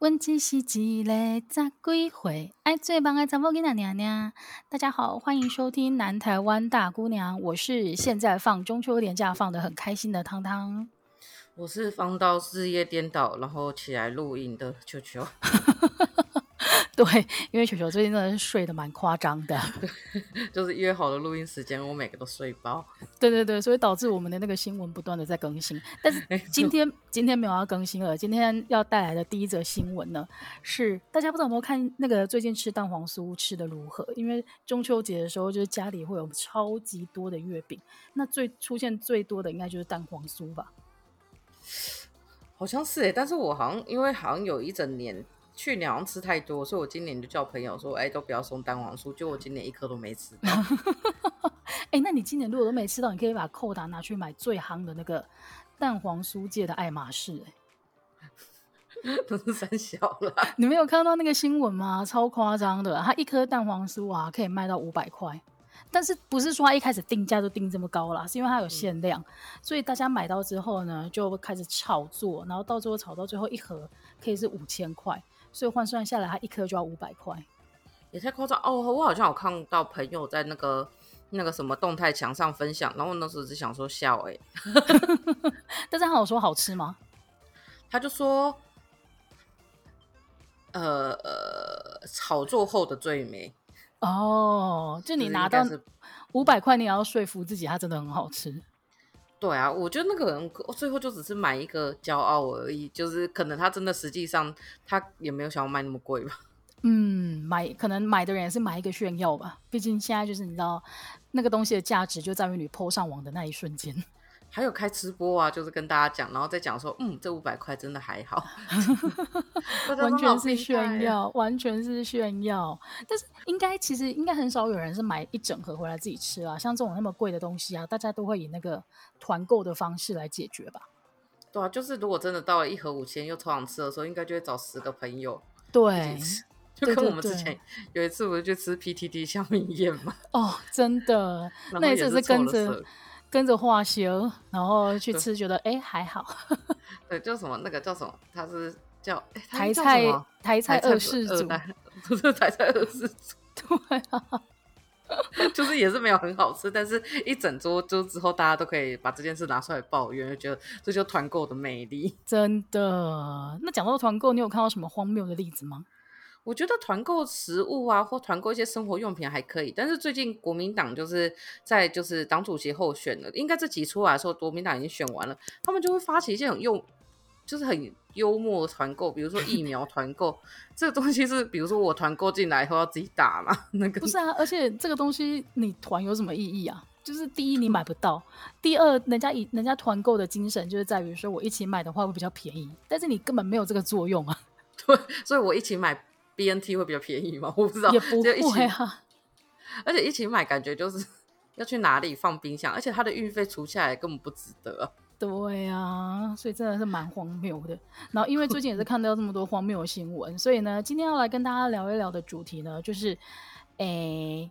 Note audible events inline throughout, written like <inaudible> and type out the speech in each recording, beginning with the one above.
问只是一个十几岁，爱最棒的查某囡仔娘娘。大家好，欢迎收听南台湾大姑娘，我是现在放中秋连假放的很开心的汤汤，我是放到日夜颠倒，然后起来录音的球球。<laughs> <laughs> 对，因为球球最近真的是睡得蛮夸张的，<laughs> 就是约好的录音时间，我每个都睡饱。对对对，所以导致我们的那个新闻不断的在更新。但是今天今天没有要更新了，今天要带来的第一则新闻呢，是大家不知道有没有看那个最近吃蛋黄酥吃的如何？因为中秋节的时候，就是家里会有超级多的月饼，那最出现最多的应该就是蛋黄酥吧？好像是哎，但是我好像因为好像有一整年。去年好像吃太多，所以我今年就叫朋友说：“哎、欸，都不要送蛋黄酥。”就我今年一颗都没吃到。<laughs> 哎、欸，那你今年如果都没吃到，你可以把扣打拿去买最夯的那个蛋黄酥界的爱马仕、欸。哎，<laughs> 都是三小了。你没有看到那个新闻吗？超夸张的，它一颗蛋黄酥啊可以卖到五百块，但是不是说它一开始定价就定这么高啦，是因为它有限量，嗯、所以大家买到之后呢，就开始炒作，然后到最后炒到最后一盒可以是五千块。所以换算下来，它一颗就要五百块，也太夸张哦！我好像有看到朋友在那个那个什么动态墙上分享，然后我那时候只想说笑哎、欸 <laughs> <laughs> 但是他有说好吃吗？他就说，呃呃，炒作后的最美哦，就你拿到五百块，你也要说服自己，它真的很好吃。对啊，我觉得那个人最后就只是买一个骄傲而已，就是可能他真的实际上他也没有想要卖那么贵吧。<laughs> 嗯，买可能买的人也是买一个炫耀吧，毕竟现在就是你知道那个东西的价值就在于你 p 上网的那一瞬间。还有开直播啊，就是跟大家讲，然后再讲说，嗯，这五百块真的还好，<laughs> <laughs> 完全是炫耀，完全是炫耀。但是应该其实应该很少有人是买一整盒回来自己吃啊，像这种那么贵的东西啊，大家都会以那个团购的方式来解决吧。对啊，就是如果真的到了一盒五千又超想吃的时候，应该就会找十个朋友对，<laughs> 就跟我们之前有一次不是去吃 PTT 香米宴嘛？哦，真的，那一次是跟着。跟着化修，然后去吃，觉得哎还好。<laughs> 对，叫什么？那个叫什么？他是叫台菜台菜二世祖，<laughs> 不是台菜二世祖。对啊，<laughs> 就是也是没有很好吃，但是一整桌就之后大家都可以把这件事拿出来抱怨，就觉得这就团购的魅力。真的。那讲到团购，你有看到什么荒谬的例子吗？我觉得团购食物啊，或团购一些生活用品还可以，但是最近国民党就是在就是党主席候选了，应该这集出来的时候，国民党已经选完了，他们就会发起一些很用，就是很幽默的团购，比如说疫苗团购，这个东西是比如说我团购进来以后要自己打嘛，那个不是啊，而且这个东西你团有什么意义啊？就是第一你买不到，第二人家以人家团购的精神就是在于说我一起买的话会比较便宜，但是你根本没有这个作用啊，<laughs> 对，所以我一起买。BNT 会比较便宜吗？<laughs> 我不知道，也不会啊。<laughs> 而且一起买，感觉就是 <laughs> 要去哪里放冰箱，而且它的运费除下来根本不值得啊。对啊，所以真的是蛮荒谬的。然后因为最近也是看到这么多荒谬的新闻，所以呢，今天要来跟大家聊一聊的主题呢，就是诶。欸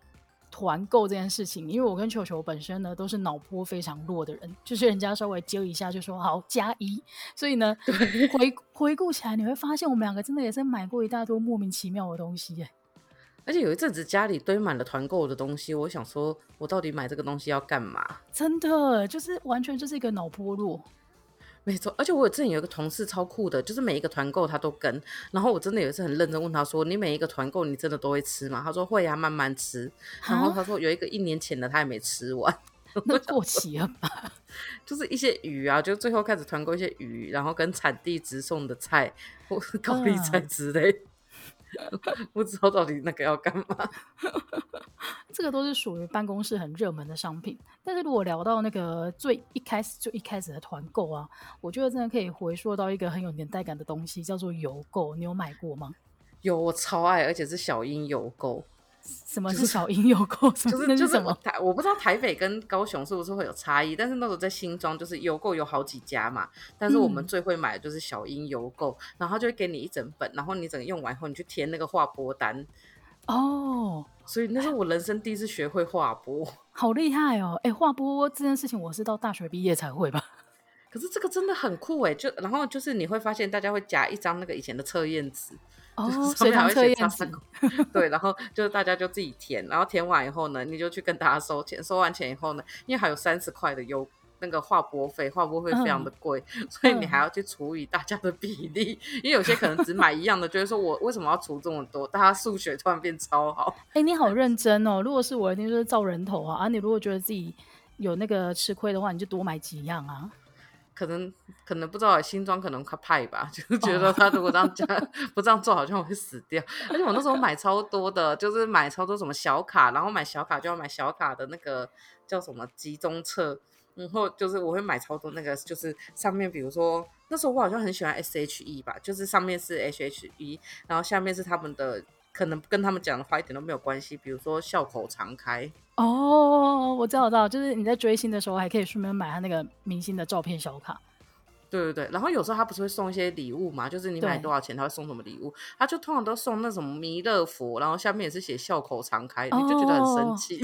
团购这件事情，因为我跟球球本身呢都是脑波非常弱的人，就是人家稍微揪一下就说好加一，所以呢回回顾起来你会发现我们两个真的也是买过一大堆莫名其妙的东西耶。而且有一阵子家里堆满了团购的东西，我想说我到底买这个东西要干嘛？真的就是完全就是一个脑波弱。没错，而且我之前有一个同事超酷的，就是每一个团购他都跟，然后我真的有一次很认真问他说：“你每一个团购你真的都会吃吗？”他说：“会啊，慢慢吃。”然后他说有一个一年前的他也没吃完，那过期了吧？<laughs> 就是一些鱼啊，就最后开始团购一些鱼，然后跟产地直送的菜或是高丽菜之类。嗯不知道到底那个要干嘛，<laughs> 这个都是属于办公室很热门的商品。但是如果聊到那个最一开始就一开始的团购啊，我觉得真的可以回溯到一个很有年代感的东西，叫做邮购。你有买过吗？有，我超爱，而且是小英邮购。什么是小英邮购？就是就是什么台，我不知道台北跟高雄是不是会有差异。但是那时候在新庄，就是邮购有好几家嘛。但是我们最会买的就是小英邮购，嗯、然后就会给你一整本，然后你整个用完后，你去填那个划拨单。哦，所以那是我人生第一次学会划拨，<laughs> 好厉害哦！哎，划拨这件事情我是到大学毕业才会吧？<laughs> 可是这个真的很酷哎，就然后就是你会发现大家会夹一张那个以前的测验纸，哦，随堂测验纸，<laughs> 对，然后就是大家就自己填，然后填完以后呢，你就去跟大家收钱，收完钱以后呢，因为还有三十块的优。那个划拨费，划拨费非常的贵，嗯，<laughs> 所以你还要去除以大家的比例，嗯，因为有些可能只买一样的，觉得说我为什么要除这么多？大家数学突然变超好。哎，欸，你好认真哦！如果是我，一定就是照人头啊。啊，你如果觉得自己有那个吃亏的话，你就多买几样啊。可能可能不知道新装可能快派吧，<laughs> 就是觉得他如果这样讲，哦，不这样做，好像会死掉。而且我那时候买超多的，就是买超多什么小卡，然后买小卡就要买小卡的那个叫什么集中册。然后就是我会买超多那个，就是上面比如说那时候我好像很喜欢 S H E 吧，就是上面是 H H E，然后下面是他们的，可能跟他们讲的话一点都没有关系，比如说笑口常开。哦，我知道，我知道，就是你在追星的时候还可以顺便买他那个明星的照片小卡。对对对，然后有时候他不是会送一些礼物嘛，就是你买多少钱他会送什么礼物，他就通常都送那种弥勒佛，然后下面也是写笑口常开，哦，你就觉得很生气。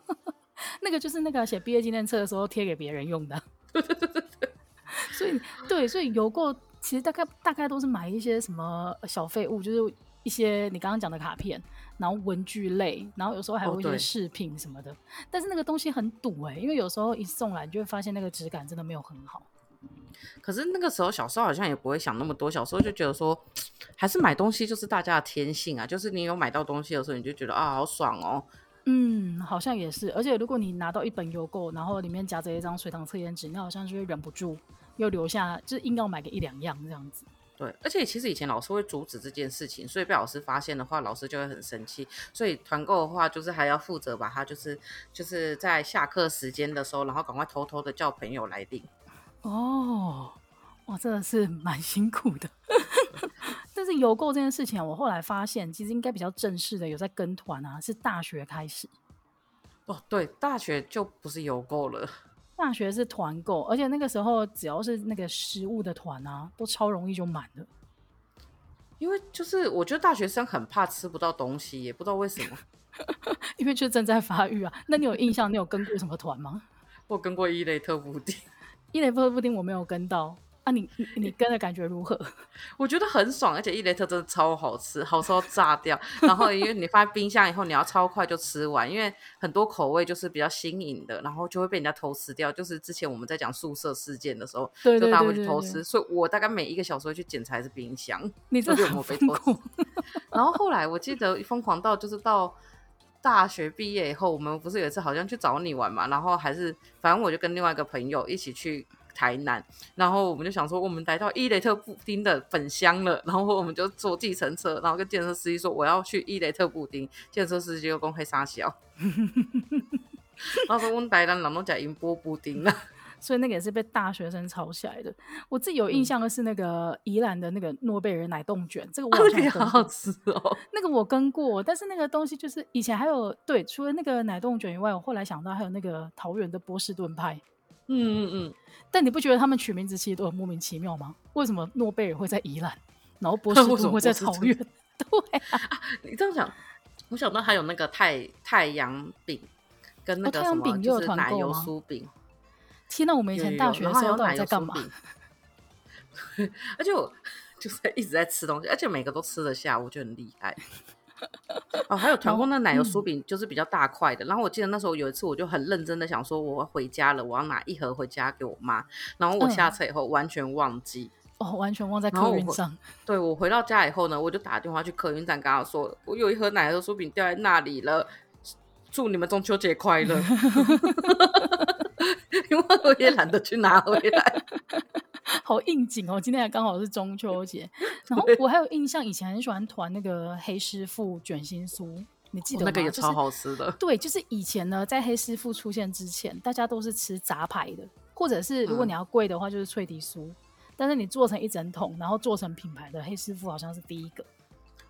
<laughs> 那个就是那个写毕业纪念册的时候贴给别人用的，<laughs> 所以对，所以邮购其实大概大概都是买一些什么小废物，就是一些你刚刚讲的卡片，然后文具类，然后有时候还有一些饰品什么的。哦、但是那个东西很堵哎、欸，因为有时候一送来，你就会发现那个质感真的没有很好。可是那个时候小时候好像也不会想那么多，小时候就觉得说，还是买东西就是大家的天性啊，就是你有买到东西的时候，你就觉得啊好爽哦。嗯，好像也是。而且如果你拿到一本邮购，然后里面夹着一张水塘测验纸，你好像就会忍不住又留下，就是硬要买个一两样这样子。对，而且其实以前老师会阻止这件事情，所以被老师发现的话，老师就会很生气。所以团购的话，就是还要负责把它，就是就是在下课时间的时候，然后赶快偷偷的叫朋友来领。哦，哇，真的是蛮辛苦的。<laughs> 但是邮购这件事情啊，我后来发现，其实应该比较正式的有在跟团啊，是大学开始。哦，对，大学就不是邮购了，大学是团购，而且那个时候只要是那个食物的团啊，都超容易就满了。因为就是我觉得大学生很怕吃不到东西，也不知道为什么，<laughs> 因为就正在发育啊。那你有印象？你有跟过什么团吗？<laughs> 我跟过伊雷特布丁，伊雷特布丁我没有跟到。啊你，你你跟的感觉如何？<laughs> 我觉得很爽，而且伊蕾特真的超好吃，好吃到炸掉。然后因为你放在冰箱以后，你要超快就吃完，因为很多口味就是比较新颖的，然后就会被人家偷吃掉。就是之前我们在讲宿舍事件的时候，对对对对对，就大家会去偷吃，所以我大概每一个小时会去检查一次冰箱，<laughs> 你这有没有被偷吃？然后后来我记得疯狂到就是到大学毕业以后，我们不是有一次好像去找你玩嘛，然后还是反正我就跟另外一个朋友一起去。台南，然后我们就想说，我们来到伊雷特布丁的粉乡了，然后我们就坐计程车，然后跟计程车司机说我要去伊雷特布丁，计程车司机又讲黑傻笑，<laughs> 然后说我们台南人都讲银波布丁了，所以那个也是被大学生炒起来的。我自己有印象的是那个宜兰的那个诺贝尔奶冻卷，这个我好像好 <laughs> 好吃哦。那个我跟过，但是那个东西就是以前还有对，除了那个奶冻卷以外，我后来想到还有那个桃园的波士顿派。嗯嗯嗯，但你不觉得他们取名字其实都很莫名其妙吗？为什么诺贝尔会在宜兰，然后波士 <laughs> 顿会在桃园？<laughs> 对啊，啊，你这样讲，我想到还有那个太太阳饼跟那个什么，就是奶油酥饼。天哪，我们以前大学的时候到底在干嘛？<laughs> 而且我就是一直在吃东西，而且每个都吃得下，我觉得很厉害。哦，还有团购那奶油酥饼，就是比较大块的，嗯。然后我记得那时候有一次，我就很认真的想说，我要回家了，我要拿一盒回家给我妈。然后我下车以后完全忘记，嗯、哦，完全忘在客运上。我对，我回到家以后呢，我就打电话去客运站，跟他说，我有一盒奶油酥饼掉在那里了，祝你们中秋节快乐。<laughs> 因为我也懒得去拿回来。<laughs> 好应景哦！今天还刚好是中秋节，然后我还有印象，以前很喜欢团那个黑师傅卷心酥，你记得吗？那个也超好吃的。就是、对，就是以前呢，在黑师傅出现之前，大家都是吃杂牌的，或者是如果你要贵的话，就是脆皮酥、嗯。但是你做成一整桶，然后做成品牌的黑师傅，好像是第一个。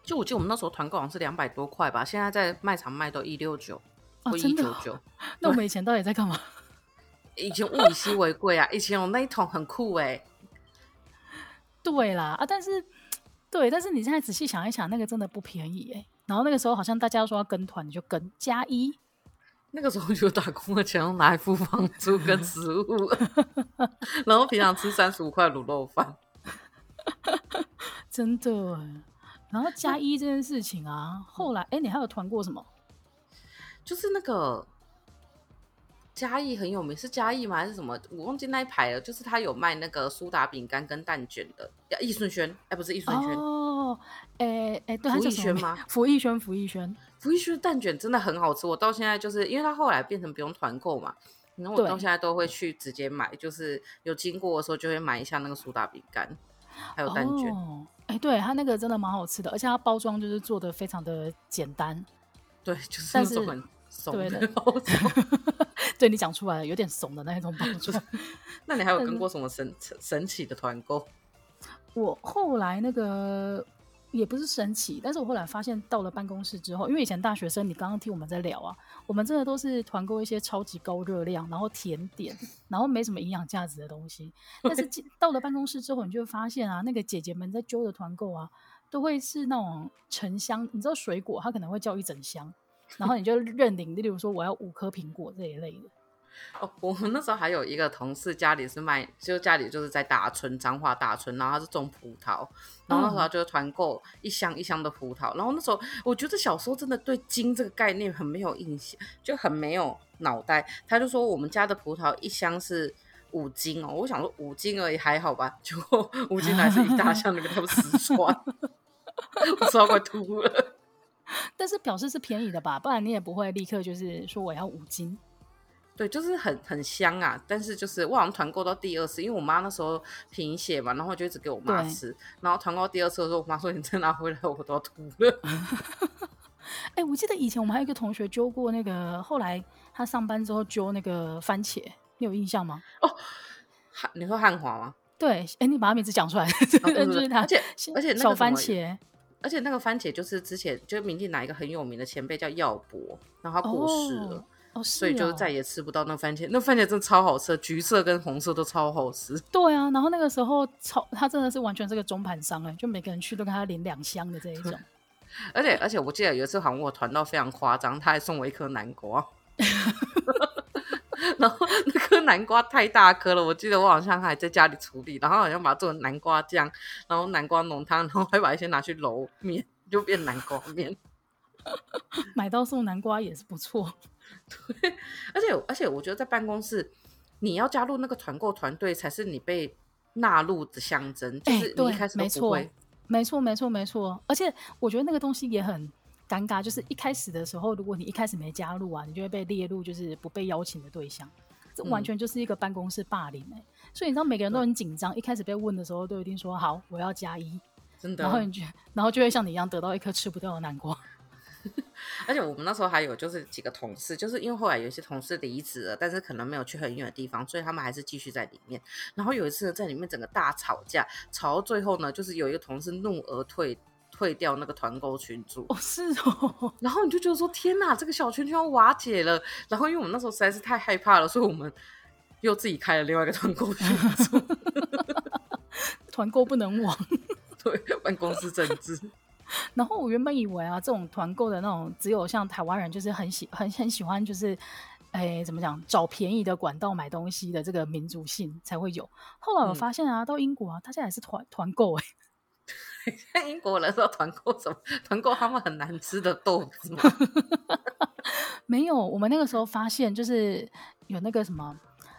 就我记得我们那时候团购好像是两百多块吧，现在在卖场卖都一六九或一九九。那我们以前到底在干嘛？<laughs> 以前物以稀为贵啊！以前我那一桶很酷哎、欸。对啦啊，但是对，但是你现在仔细想一想，那个真的不便宜哎。然后那个时候好像大家说要跟团，你就跟加一。那个时候就打工的钱用来付房租跟食物，<laughs> 然后平常吃三十五块卤肉饭，真的。然后加一这件事情啊，后来哎，你还有团过什么？就是那个嘉义很有名，是嘉义吗？还是什么？我忘记那一排了。就是他有卖那个苏打饼干跟蛋卷的，易顺轩，哎，不是易顺轩哦，哎哎，对，福义轩吗？福义轩，福义轩。福义轩蛋卷真的很好吃，我到现在就是因为它后来变成不用团购嘛，然后我到现在都会去直接买，就是有经过的时候就会买一下那个苏打饼干，还有蛋卷。哎、哦，对，它那个真的蛮好吃的，而且它包装就是做的非常的简单。对，就是那种很怂的包装。对，你讲出来了，有点怂的那一种包装。那你还有跟过什么神神奇的团购？我后来那个。也不是神奇，但是我后来发现，到了办公室之后，因为以前大学生，你刚刚听我们在聊啊，我们真的都是团购一些超级高热量，然后甜点，然后没什么营养价值的东西。<laughs> 但是到了办公室之后，你就会发现啊，那个姐姐们在揪的团购啊，都会是那种成箱，你知道水果，它可能会叫一整箱，然后你就认领，例如说我要五颗苹果这一类的。哦，我们那时候还有一个同事，家里是卖，就家里就是在大村，彰化大村，然后他是种葡萄，然后那时候就团购一箱一箱的葡萄，然后那时候我觉得小时候真的对金这个概念很没有印象，就很没有脑袋。他就说我们家的葡萄一箱是五斤哦，我想说五斤而已还好吧，结果五斤还是一大箱，里面都是四川，<laughs> 我吃到快吐了。但是表示是便宜的吧，不然你也不会立刻就是说我要五斤。对，就是很很香啊，但是就是我好像团购到第二次，因为我妈那时候贫血嘛，然后就一直给我妈吃，然后团购第二次的时候，我妈说你再拿回来，我都要吐了。<laughs> 哎、欸，我记得以前我们还有一个同学揪过那个，后来他上班之后揪那个番茄，你有印象吗？哦，汉，你说汉华吗？对，哎、欸，你把他名字讲出来，哦、<laughs> 就是他，而且而且小番茄，而且那个番茄就是之前就是民进哪一个很有名的前辈叫耀博，然后他过世了。哦哦，哦，所以就再也吃不到那番茄。那番茄真的超好吃，橘色跟红色都超好吃。对啊，然后那个时候超，他真的是完全是个中盘商哎，就每个人去都跟他领两箱的这一种。而且而且我记得有一次好像我团到非常夸张，他还送我一颗南瓜。<laughs> 然后那颗南瓜太大颗了，我记得我好像还在家里处理，然后好像把它做成南瓜酱，然后南瓜浓汤，然后还把一些拿去揉面，就变南瓜面。<laughs> 买到送南瓜也是不错。<laughs> 对，而且而且我觉得在办公室，你要加入那个团购团队，才是你被纳入的象征。就是你一开始都不会。欸、没错，没错，没错，没错。而且我觉得那个东西也很尴尬，就是一开始的时候，如果你一开始没加入啊，你就会被列入就是不被邀请的对象。这完全就是一个办公室霸凌哎、欸。所以你知道每个人都很紧张，一开始被问的时候都一定说好，我要加一。真的。然后你就然后就会像你一样得到一颗吃不掉的南瓜。<laughs> 而且我们那时候还有就是几个同事，就是因为后来有一些同事离职了，但是可能没有去很远的地方，所以他们还是继续在里面。然后有一次在里面整个大吵架，吵到最后呢，就是有一个同事怒而退，退掉那个团购群组。哦，是哦。<laughs> 然后你就觉得说，天哪，这个小圈圈要瓦解了。然后因为我们那时候实在是太害怕了，所以我们又自己开了另外一个团购群组。<laughs> 团购不能忘。对，办公室政治。<laughs> 然后我原本以为啊，这种团购的那种，只有像台湾人就是很喜很很喜欢，就是，哎，怎么讲，找便宜的管道买东西的这个民族性才会有。后来我发现啊，嗯、到英国啊，大家也是团团购哎。在英国人说团购什么？团购他们很难吃的豆子吗？<laughs> 没有，我们那个时候发现就是有那个什么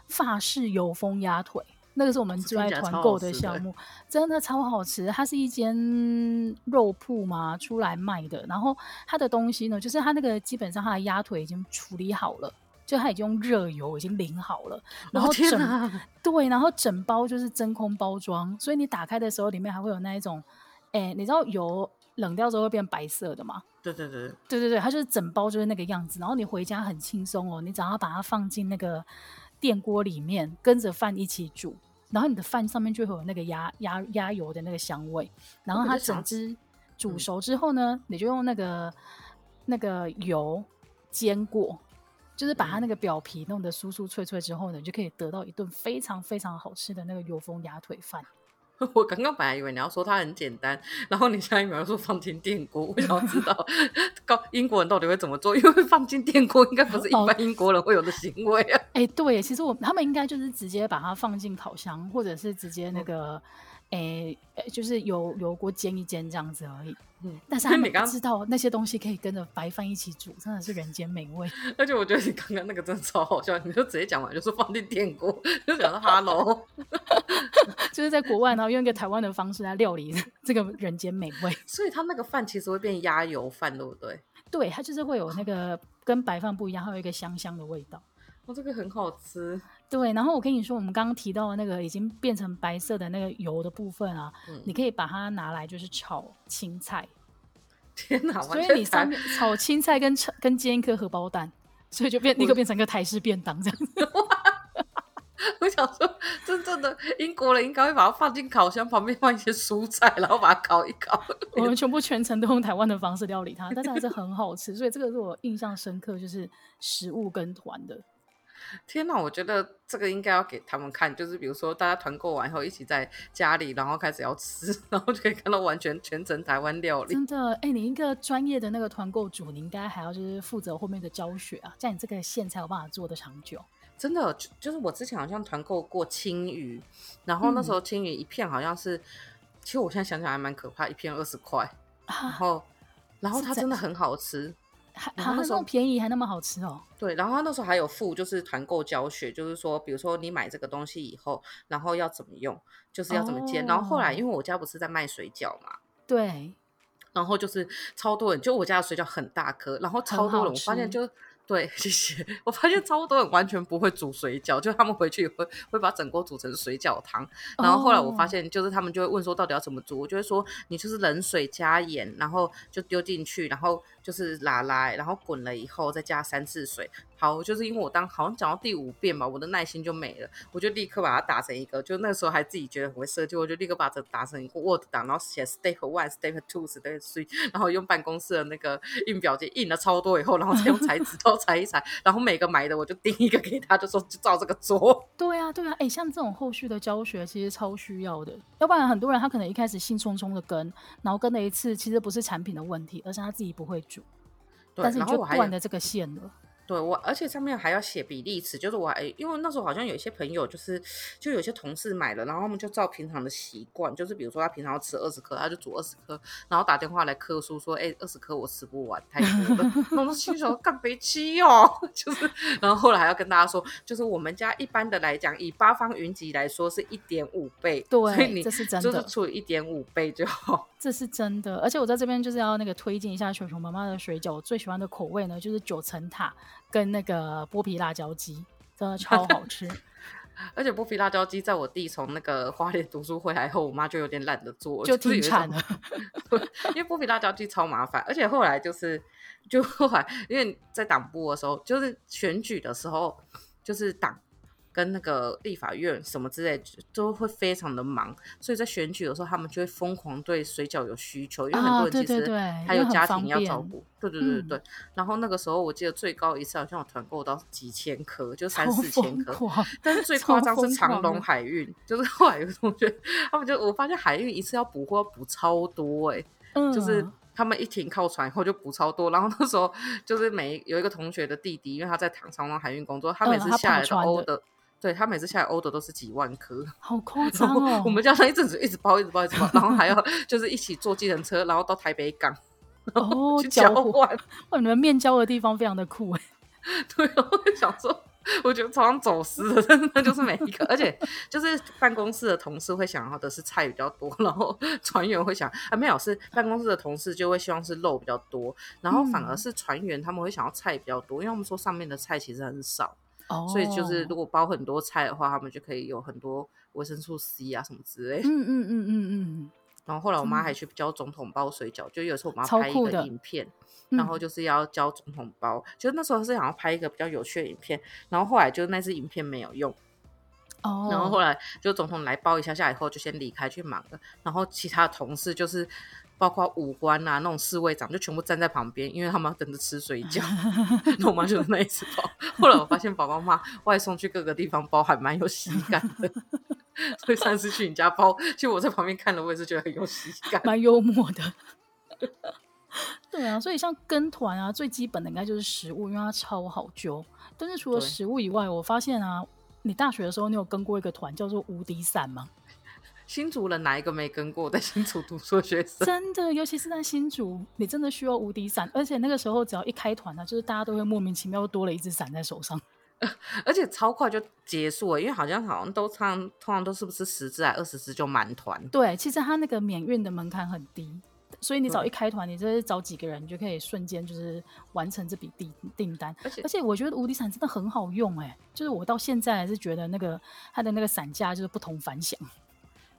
法式油封鸭腿。那个是我们最爱团购的项目，真的超好吃。它是一间肉铺嘛，出来卖的。然后它的东西呢，就是它那个基本上它的鸭腿已经处理好了，就它已经用热油已经淋好了。然后整、哦、对，然后整包就是真空包装，所以你打开的时候里面还会有那一种，哎，你知道油冷掉之后会变白色的吗？对对对对对对，它就是整包就是那个样子。然后你回家很轻松哦，你只要把它放进那个。电锅里面跟着饭一起煮，然后你的饭上面就会有那个鸭鸭鸭油的那个香味，然后它整只煮熟之后呢，嗯、你就用那个那个油煎过，就是把它那个表皮弄得酥酥脆脆之后呢，你就可以得到一顿非常非常好吃的那个油封鸭腿饭。<laughs> 我刚刚本来以为你要说它很简单，然后你下一秒又说放进电锅，我想知道高英国人到底会怎么做？因为放进电锅应该不是一般英国人会有的行为啊。哎、欸，对，其实我他们应该就是直接把它放进烤箱，或者是直接那个。嗯诶、欸，就是油油锅煎一煎这样子而已。嗯，但是他们知道那些东西可以跟着白饭一起煮，真的是人间美味。<laughs> 而且我觉得你刚刚那个真的超好笑，你就直接讲完，就说放进电锅，就讲到哈喽，<laughs> 就是在国外，然后用一个台湾的方式来料理这个人间美味。<laughs> 所以它那个饭其实会变鸭油饭，对不对？对，它就是会有那个跟白饭不一样，还有一个香香的味道。哦，这个很好吃。对，然后我跟你说，我们刚刚提到的那个已经变成白色的那个油的部分啊，嗯、你可以把它拿来就是炒青菜。<laughs> 天哪！所以你上面炒青菜跟跟煎一颗荷包蛋，所以就变立刻变成一个台式便当这样子。<laughs> 我想说，真正的英国人应该会把它放进烤箱旁边放一些蔬菜，然后把它烤一烤。我们 <laughs> 全部全程都用台湾的方式料理它，但是还是很好吃。所以这个是我印象深刻，就是食物跟团的。天哪，我觉得这个应该要给他们看，就是比如说大家团购完以后一起在家里，然后开始要吃，<laughs> 然后就可以看到完全全程台湾料理。真的，哎，你一个专业的那个团购主，你应该还要就是负责后面的教学啊，这样你这个线才有办法做得长久。真的，就，就是我之前好像团购过青鱼，然后那时候青鱼一片好像是，嗯、其实我现在想想还蛮可怕，一片二十块，啊、然后然后它真的很好吃。还还那么便宜，还那么好吃哦。对，然后他那时候还有附，就是团购教学，就是说，比如说你买这个东西以后，然后要怎么用，就是要怎么煎。哦、然后后来，因为我家不是在卖水饺嘛，对，然后就是超多人，就我家的水饺很大颗，然后超多人，我发现就。对，<laughs> 谢谢。我发现超多人完全不会煮水饺，就他们回去会会把整锅煮成水饺汤。然后后来我发现，就是他们就会问说，到底要怎么煮？我就会说，你就是冷水加盐，然后就丢进去，然后就是拉拉，然后滚了以后再加三次水。好，就是因为我当好像讲到第五遍吧，我的耐心就没了，我就立刻把它打成一个，就那时候还自己觉得很会设计，我就立刻把这打成一个 Word 档，然后写 Step One、Step Two、Step Three，然后用办公室的那个印表机印了超多以后，然后再用裁纸 <laughs> 刀裁一裁，然后每个买的我就订一个给他，就说就照这个做。<laughs> 对啊，对啊，哎，像这种后续的教学其实超需要的，要不然很多人他可能一开始兴冲冲的跟，然后跟了一次，其实不是产品的问题，而是他自己不会，但是你就断了这个线了。对我，而且上面还要写比例尺，就是我还因为那时候好像有一些朋友，就是就有些同事买了，然后他们就照平常的习惯，就是比如说他平常要吃二十颗，他就煮二十颗，然后打电话来客诉说，哎，二十颗我吃不完，太多了。我说心想干别气哦，<laughs> 就是，然后后来还要跟大家说，就是我们家一般的来讲，以八方云集来说是一点五倍，对，所以你这是真的，就是除以一点五倍就好。这是真的，而且我在这边就是要那个推荐一下熊熊妈妈的水饺，我最喜欢的口味呢就是九层塔跟那个剥皮辣椒鸡，真的超 <laughs> 好吃。而且剥皮辣椒鸡在我弟从那个花莲读书回来后，我妈就有点懒得做，就停产了。<laughs> 因为剥皮辣椒鸡超麻烦，而且后来就是就后来因为在党部的时候，就是选举的时候，就是党。跟那个立法院什么之类都会非常的忙，所以在选举的时候，他们就会疯狂对水饺有需求，因为很多人其实还有家庭要照顾。对对对对对。嗯、然后那个时候我记得最高一次好像我团购到几千颗，就三四千颗。但是最夸张是长隆海运，就是后来有个同学，他们就我发现海运一次要补货要补超多哎、欸，嗯、就是他们一停靠船以后就补超多。然后那时候就是每有一个同学的弟弟，因为他在长隆海运工作，他每次下来的欧的。对，他每次下来 order 都是几万颗，好夸张哦！我们家他一阵子一直包，一直包，一直包，然后还要就是一起坐计程车，然后到台北港哦，交换。哇，你们面交的地方非常的酷哎。对，我想说，我觉得超像走私的，真的就是每一个，而且就是办公室的同事会想要的是菜比较多，然后船员会想啊，没有，是办公室的同事就会希望是肉比较多，然后反而是船员他们会想要菜比较多，因为我们说上面的菜其实很少。所以就是，如果包很多菜的话，他们就可以有很多维生素 C 啊什么之类。嗯嗯嗯嗯嗯。然后后来我妈还去教总统包水饺，就有时候我们要拍一个影片，然后就是要教总统包。就那时候是想要拍一个比较有趣的影片，然后后来就那支影片没有用。哦。然后后来就总统来包一下下以后，就先离开去忙了。然后其他的同事就是。包括五官啊，那种侍卫长就全部站在旁边，因为他们要等着吃水饺。<laughs> 那我妈就是那一次包。后来我发现宝宝妈外送去各个地方包还蛮有喜感的。<laughs> 所以上次去你家包，其实我在旁边看了，我也是觉得很有喜感，蛮幽默的。<laughs> 对啊，所以像跟团啊，最基本的应该就是食物，因为它超好揪。但是除了食物以外，我发现啊，你大学的时候你有跟过一个团叫做无敌伞吗？新竹人哪一个没跟过？在新竹读书的学生，真的，尤其是在新竹，你真的需要无敌伞，而且那个时候只要一开团呢、啊，就是大家都会莫名其妙多了一只伞在手上，<laughs> 而且超快就结束了，因为好像好像都常通常都是不是十支还二十支就满团。对，其实他那个免运的门槛很低。所以你找一开团，你就是找几个人，你就可以瞬间就是完成这笔订订单。而且而且我觉得无敌伞真的很好用哎、欸，就是我到现在还是觉得那个它的那个伞架就是不同凡响。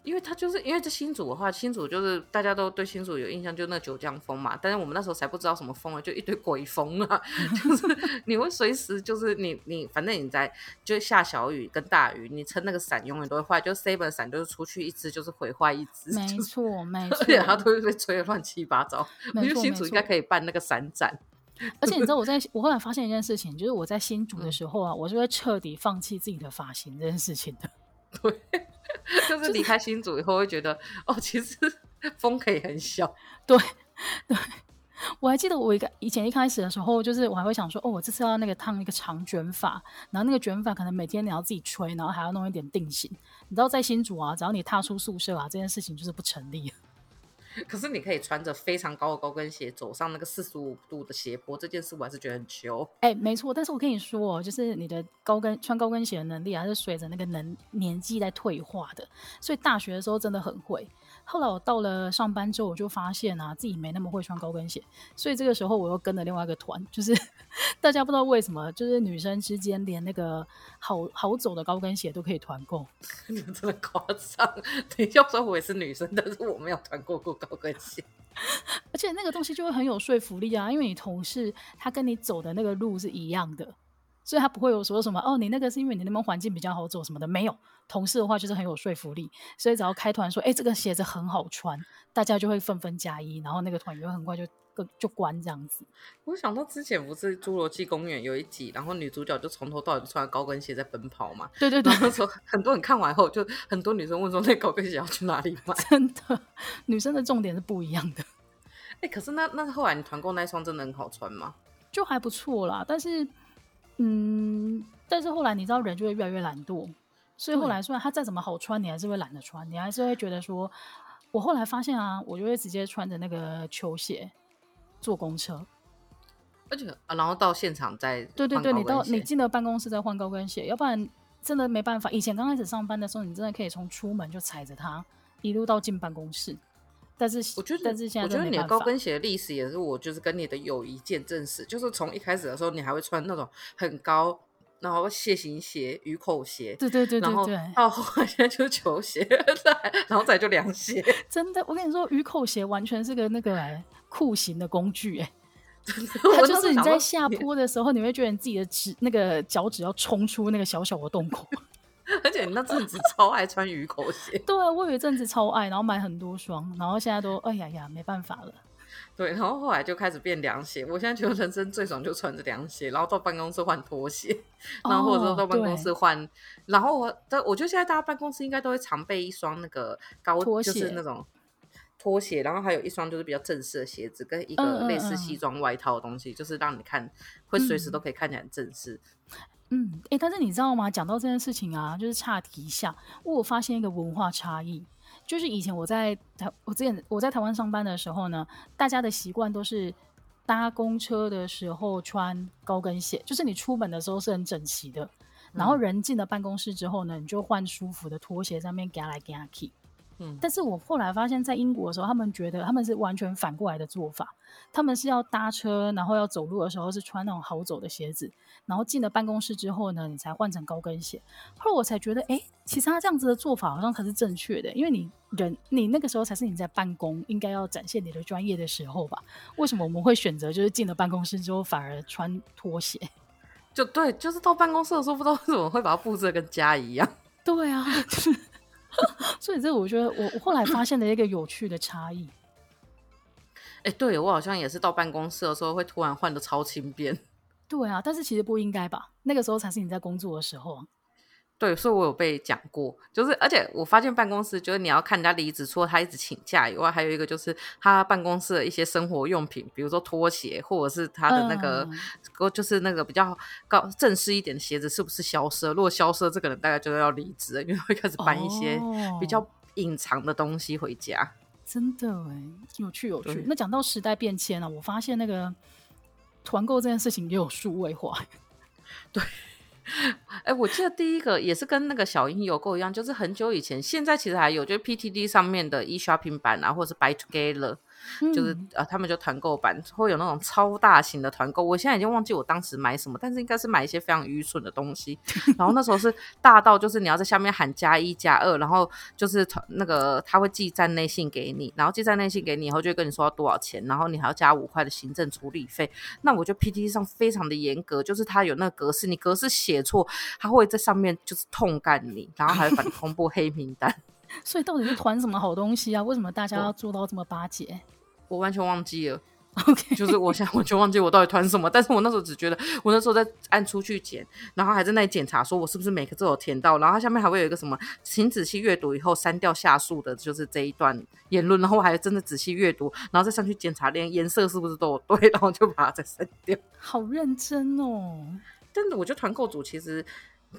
因为他就是因为这新竹的话，新竹就是大家都对新竹有印象，就那九江风嘛。但是我们那时候才不知道什么风啊，就一堆鬼风啊，<laughs> 就是你会随时就是你你反正你在就下小雨跟大雨，你撑那个伞永远都会坏。就 Seven 伞就是出去一只就是毁坏一只，没错没错，<laughs> 而且，<laughs> 它都会被吹得乱七八糟。我觉得新竹应该可以办那个伞展。而且你知道我在我后来发现一件事情，就是我在新竹的时候啊，嗯、我是会彻底放弃自己的发型这件事情的。对。就是离开新组以后，会觉得、哦，其实风可以很小。<laughs> 对，<laughs> 对，我还记得我一个以前一开始的时候，就是我还会想说，哦，我这次要那个烫一个长卷发，然后那个卷发可能每天你要自己吹，然后还要弄一点定型。你知道，在新组啊，只要你踏出宿舍啊，这件事情就是不成立。可是你可以穿着非常高的高跟鞋走上那个四十五度的斜坡，这件事我还是觉得很糗。哎、欸，没错，但是我跟你说，就是你的高跟穿高跟鞋的能力还是随着那个能年纪在退化的，所以大学的时候真的很会。后来我到了上班之后，我就发现啊，自己没那么会穿高跟鞋，所以这个时候我又跟了另外一个团，就是 <laughs> 大家不知道为什么，就是女生之间连那个好好走的高跟鞋都可以团购，<laughs> 你们真的夸张。等一下说我也是女生，但是我没有团购过高跟鞋，<laughs> 而且那个东西就会很有说服力啊，因为你同事他跟你走的那个路是一样的。所以他不会有说什么哦，你那个是因为你那边环境比较好走什么的，没有。同事的话就是很有说服力，所以只要开团说，哎，这个鞋子很好穿，大家就会纷纷加一，然后那个团也会很快就就关这样子。我想到之前不是《侏罗纪公园》有一集，然后女主角就从头到尾穿高跟鞋在奔跑嘛。对对对。那时候很多人看完后，就很多女生问说，那高跟鞋要去哪里买？真的，女生的重点是不一样的。哎，可是那那后来你团购那双真的很好穿吗？就还不错啦，但是。嗯，但是后来你知道人就会越来越懒惰，所以后来虽然它再怎么好穿，你还是会懒得穿，你还是会觉得说，我后来发现啊，我就会直接穿着那个球鞋坐公车，而且啊，然后到现场再对对对，你到你进了办公室再换高跟鞋，要不然真的没办法。以前刚开始上班的时候，你真的可以从出门就踩着它一路到进办公室。但是我觉得，但是现在我觉得你的高跟鞋的历史也是我就是跟你的友谊见证史，就是从一开始的时候，你还会穿那种很高，然后鞋型鞋、鱼口鞋，对对对对对，然后 <laughs> 到后来现在就是球鞋，<laughs> 然后再就凉鞋。<laughs> 真的，我跟你说，鱼口鞋完全是个那个哎酷刑的工具哎，它就是你在下坡的时候，你会觉得你自己的指那个脚趾要冲出那个小小的洞口。而且你那阵子超爱穿鱼口鞋，<laughs> 对啊，我有一阵子超爱，然后买很多双，然后现在都哎呀呀没办法了。对，然后后来就开始变凉鞋。我现在觉得人生最爽就穿着凉鞋，然后到办公室换拖鞋，然后或者说到办公室换。然后我，我觉得现在大家办公室应该都会常备一双那个高拖鞋，就是那种拖鞋，然后还有一双就是比较正式的鞋子，跟一个类似西装外套的东西，嗯嗯嗯，就是让你看会随时都可以看起来很正式。嗯，哎、欸，但是你知道吗？讲到这件事情啊，就是岔题一下，我有发现一个文化差异，就是以前我在台，我之前我在台湾上班的时候呢，大家的习惯都是搭公车的时候穿高跟鞋，就是你出门的时候是很整齐的，然后人进了办公室之后呢，你就换舒服的拖鞋，上面夹来夹去。嗯，但是我后来发现，在英国的时候，他们觉得他们是完全反过来的做法，他们是要搭车，然后要走路的时候是穿那种好走的鞋子，然后进了办公室之后呢，你才换成高跟鞋。后来我才觉得，哎，其实他这样子的做法好像才是正确的，因为你人，你那个时候才是你在办公应该要展现你的专业的时候吧？为什么我们会选择就是进了办公室之后反而穿拖鞋？就对，就是到办公室的时候，不知道为什么会把它布置的跟家一样。对啊。<laughs> 所以这我觉得我我后来发现了一个有趣的差异。<laughs> 哎、欸，对我好像也是到办公室的时候会突然换的超轻便。对啊，但是其实不应该吧？那个时候才是你在工作的时候啊。对，所以我有被讲过，就是而且我发现办公室就是你要看人家离职，除了他一直请假以外，还有一个就是他办公室的一些生活用品，比如说拖鞋，或者是他的那个，嗯、就是那个比较高正式一点的鞋子是不是消失了？如果消失了，这个人大概就要离职了，因为会开始搬一些比较隐藏的东西回家。哦、真的哎，有趣有趣。那讲到时代变迁了，我发现那个团购这件事情也有数位化。<laughs> 对。哎、我记得第一个也是跟那个小英邮购一样，就是很久以前，现在其实还有，就是 PTD 上面的 e-shopping 版啊，或者是 Buy Together。就是呃、啊，他们就团购版会有那种超大型的团购，我现在已经忘记我当时买什么，但是应该是买一些非常愚蠢的东西。<laughs> 然后那时候是大到就是你要在下面喊加一加二，然后就是团那个他会寄站内信给你，然后寄站内信给你以后就会跟你说要多少钱，然后你还要加五块的行政处理费。那我觉得 PTT 上非常的严格，就是他有那个格式，你格式写错，他会在上面就是痛干你，然后还会把你公布黑名单。所以到底是团什么好东西啊？为什么大家要做到这么巴结？我完全忘记了，<laughs> OK，<laughs> 就是我现在完全忘记我到底团什么，但是我那时候只觉得，我那时候在按出去捡，然后还在那里检查，说我是不是每个字有填到，然后它下面还会有一个什么，请仔细阅读以后删掉下述的，就是这一段言论，然后我还真的仔细阅读，然后再上去检查连颜色是不是都有对，<laughs> 然后就把它再删掉。好认真哦，但是我觉得团购组其实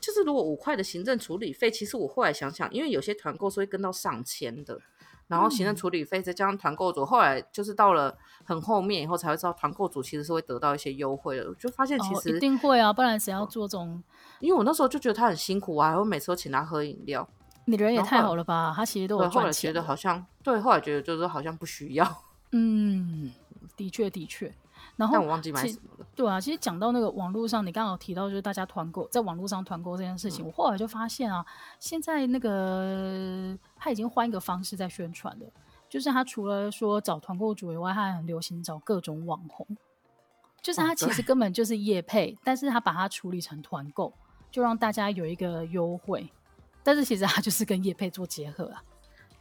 就是如果五块的行政处理费，其实我后来想想，因为有些团购是会跟到上千的。然后行政处理费再加上团购组，后来就是到了很后面以后才会知道团购组其实是会得到一些优惠的。就发现其实、哦、一定会啊，不然谁要做这种？因为我那时候就觉得他很辛苦啊，然后每次都请他喝饮料。你人也太好了吧？他其实都有。后来觉得好像对，后来觉得就是好像不需要。嗯，的确的确。然后但我忘记买什么了。对啊，其实讲到那个网络上，你刚好提到就是大家团购，在网络上团购这件事情，嗯、我后来就发现啊，现在那个他已经换一个方式在宣传了。就是他除了说找团购主以外，他还很流行找各种网红。就是他其实根本就是业配，哦、但是他把它处理成团购，就让大家有一个优惠。但是其实他就是跟业配做结合啊。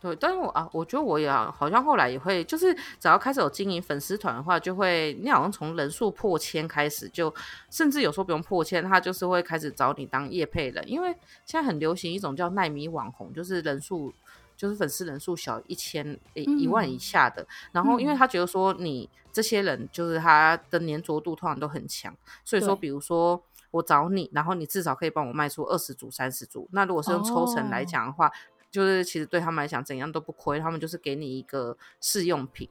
对，但是我啊，我觉得我也好像后来也会，就是只要开始有经营粉丝团的话，就会你好像从人数破千开始就，就甚至有时候不用破千，他就是会开始找你当业配人，因为现在很流行一种叫奈米网红，就是人数。就是粉丝人数小一千一万以下的，嗯、然后因为他觉得说你这些人就是他的粘着度通常都很强，所以说比如说我找你，然后你至少可以帮我卖出二十组三十组。那如果是用抽成来讲的话，哦、就是其实对他们来讲怎样都不亏，他们就是给你一个试用品，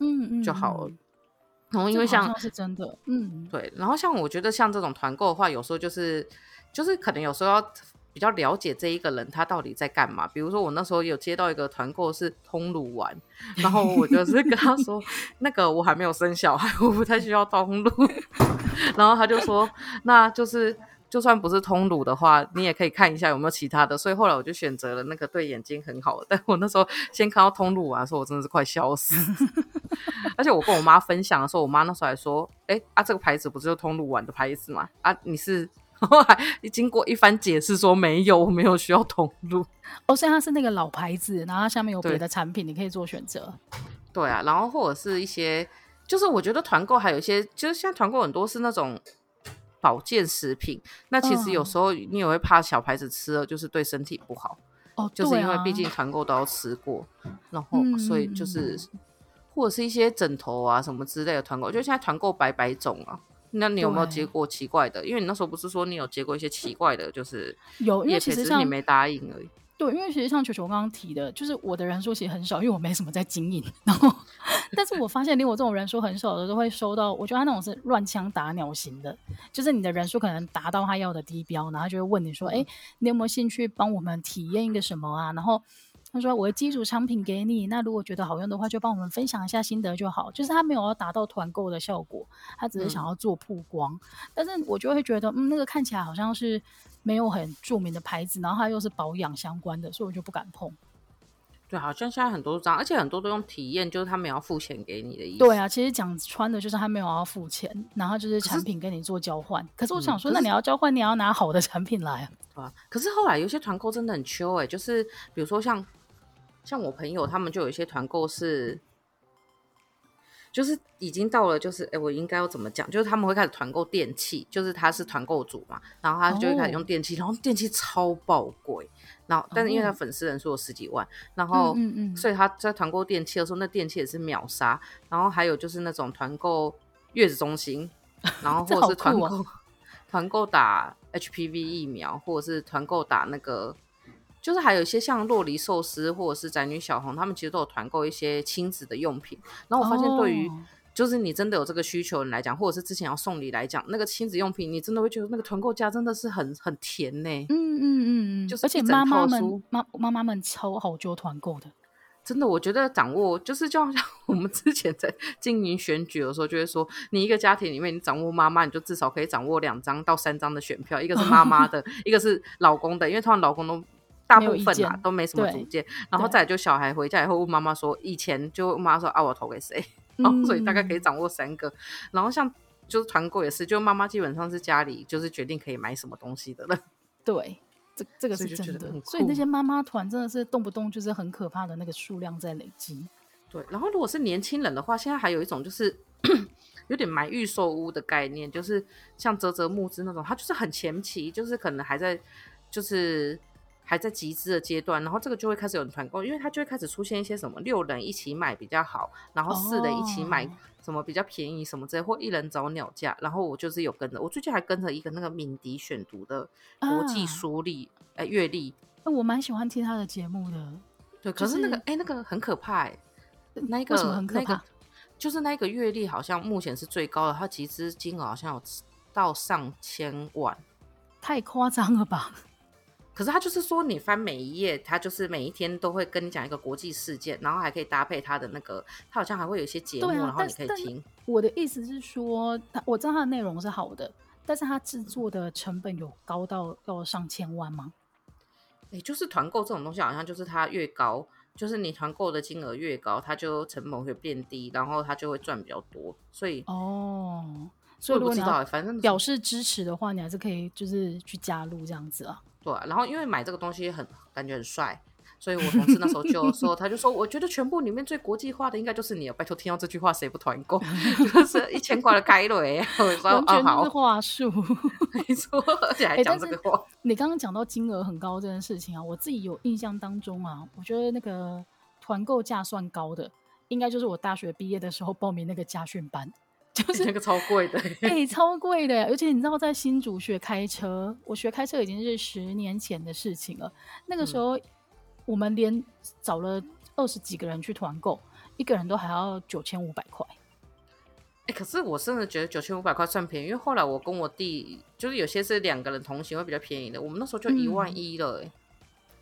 嗯嗯就好了。然后因为像，像是真的，嗯对，然后像我觉得像这种团购的话，有时候就是就是可能有时候要。比较了解这一个人他到底在干嘛，比如说我那时候有接到一个团购是通乳丸，然后我就 <laughs> 是跟他说，那个我还没有生小孩，我不太需要通乳，<laughs> 然后他就说，那就是就算不是通乳的话，你也可以看一下有没有其他的，所以后来我就选择了那个对眼睛很好的，但我那时候先看到通乳丸的时候，我真的是快笑死，<laughs> 而且我跟我妈分享的时候，我妈那时候还说，哎啊这个牌子不是就通乳丸的牌子吗？啊你是。<laughs> 后来经过一番解释，说没有，我没有需要通乳。哦，虽然它是那个老牌子，然后它下面有别的产品，你可以做选择。对啊，然后或者是一些，就是我觉得团购还有一些，就是现在团购很多是那种保健食品。那其实有时候你也会怕小牌子吃了就是对身体不好。哦，就是因为毕竟团购都要吃过，然后所以就是或者是一些枕头啊什么之类的团购，就现在团购百百种啊。那你有没有接过奇怪的？因为你那时候不是说你有接过一些奇怪的，就是有，因为其实像你没答应而已。对，因为其实像球球刚刚提的，就是我的人数其实很少，因为我没什么在经营。<laughs> 然后，但是我发现连我这种人数很少的都会收到，我觉得他那种是乱枪打鸟型的，就是你的人数可能达到他要的低标，然后就会问你说：“哎、你有没有兴趣帮我们体验一个什么啊？”然后。他说：“我的基础产品给你，那如果觉得好用的话，就帮我们分享一下心得就好。就是他没有要达到团购的效果，他只是想要做曝光。嗯、但是我就会觉得，嗯，那个看起来好像是没有很著名的牌子，然后它又是保养相关的，所以我就不敢碰。对，好像现在很多这样，而且很多都用体验，就是他没有要付钱给你的意思。对啊，其实讲穿的就是他没有要付钱，然后就是产品跟你做交换。可是，我想说，嗯、那你要交换，你要拿好的产品来啊。可是后来有些团购真的很秋哎，就是比如说像。像我朋友他们就有一些团购是，就是已经到了，就是哎，我应该要怎么讲？就是他们会开始团购电器，就是他是团购主嘛，然后他就会开始用电器，哦、然后电器超爆贵，然后但是因为他粉丝人数有十几万，然后嗯嗯，所以他在团购电器的时候，那电器也是秒杀。然后还有就是那种团购月子中心，然后 <laughs> 或者是团购团购打 HPV 疫苗，或者是团购打那个。就是还有一些像洛梨寿司或者是宅女小红，他们其实都有团购一些亲子的用品。然后我发现，对于就是你真的有这个需求人来讲，或者是之前要送礼来讲，那个亲子用品，你真的会觉得那个团购价真的是很很甜呢。嗯嗯嗯嗯，就是而且妈妈们妈妈妈们超好做团购的，真的，我觉得掌握就是就好像我们之前在经营选举的时候，就会说，你一个家庭里面，你掌握妈妈，你就至少可以掌握两张到三张的选票，一个是妈妈的，<laughs> 一个是老公的，因为通常老公都。大部分嘛都没什么主见，然后再就小孩回家以后问妈妈说，以前就妈妈说啊，我投给谁？<laughs> 然后所以大概可以掌握三个。嗯、然后像就是团购也是，就妈妈基本上是家里就是决定可以买什么东西的了。<laughs> 对，这这个是真的。所以那些妈妈团真的是动不动就是很可怕的那个数量在累积。对，然后如果是年轻人的话，现在还有一种就是 <clears throat> 有点买预售屋的概念，就是像泽泽募资那种，它就是很前期，就是可能还在就是。还在集资的阶段，然后这个就会开始有人团购，因为它就会开始出现一些什么六人一起买比较好，然后四人一起买什么比较便宜什么之类，或一人找鸟价。然后我就是有跟着，我最近还跟着一个那个敏迪选读的国际书历哎阅历，我蛮喜欢听他的节目的。对，可是那个哎、就是、那个很可怕哎，那一个很可怕？那个就是那个阅历好像目前是最高的，它集资金额好像有到上千万，太夸张了吧？可是他就是说，你翻每一页，他就是每一天都会跟你讲一个国际事件，然后还可以搭配他的那个，他好像还会有一些节目，啊、然后你可以听。我的意思是说，他我知道他的内容是好的，但是他制作的成本有高到要上千万吗？哎、欸，就是团购这种东西，好像就是它越高，就是你团购的金额越高，它就成本会变低，然后它就会赚比较多。所以哦，所以如果你要反正表示支持的话，你还是可以就是去加入这样子啊。对，然后因为买这个东西很感觉很帅，所以我同事那时候就 <laughs> 说，他就说，我觉得全部里面最国际化的应该就是你了。拜托，听到这句话谁不团购？<laughs> 就是一千块的开雷，我说完全是话术，<laughs> 没错，而且还讲这个话。欸、你刚刚讲到金额很高这件事情啊，我自己有印象当中啊，我觉得那个团购价算高的，应该就是我大学毕业的时候报名那个家训班。<laughs> 就是那个超贵的，<laughs> 哎、欸，超贵的，而且你知道，在新竹学开车，我学开车已经是十年前的事情了。那个时候，我们连找了二十几个人去团购，一个人都还要九千五百块。哎、欸，可是我真的觉得九千五百块算便宜，因为后来我跟我弟，就是有些是两个人同行会比较便宜的，我们那时候就一万一了、欸。哎、嗯，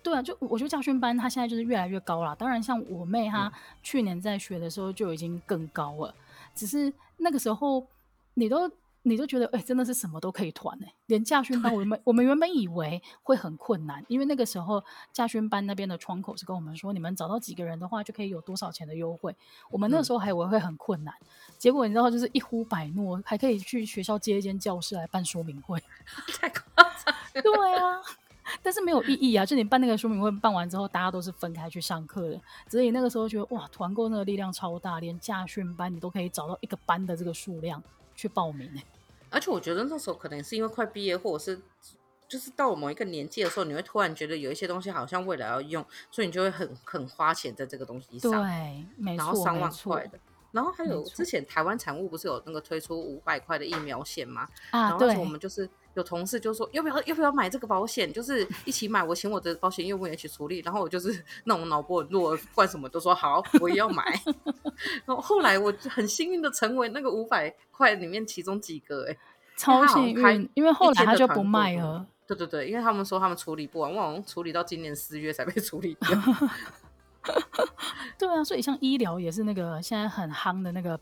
对啊，就我觉得驾训班它现在就是越来越高了。当然，像我妹她去年在学的时候就已经更高了。只是那个时候，你都你都觉得，哎、欸，真的是什么都可以团哎、欸，连驾训班，我们我们原本以为会很困难，因为那个时候驾训班那边的窗口是跟我们说，你们找到几个人的话，就可以有多少钱的优惠。我们那个时候还以为会很困难，嗯、结果你知道，就是一呼百诺，还可以去学校接一间教室来办说明会，<laughs> 太夸张。对啊。但是没有意义啊！就你办那个说明会办完之后，大家都是分开去上课的。所以那个时候觉得哇，团购那个力量超大，连驾训班你都可以找到一个班的这个数量去报名。而且我觉得那时候可能是因为快毕业，或者是就是到了某一个年纪的时候，你会突然觉得有一些东西好像未来要用，所以你就会很很花钱在这个东西上。对，没错，然后三万块的。然后还有之前台湾产物不是有那个推出五百块的疫苗险吗？啊，然后我们就是。有同事就说要不要要不要买这个保险，就是一起买，我请我的保险业务员一起处理。然后我就是 <laughs> 那种脑波很弱，管什么都说好，我也要买。<laughs> 然后后来我就很幸运的成为那个五百块里面其中几个，哎，超幸运，因为后来他就不卖了。对对对，因为他们说他们处理不完，我好像处理到今年四月才被处理掉。<laughs> 对啊，所以像医疗也是那个现在很夯的那个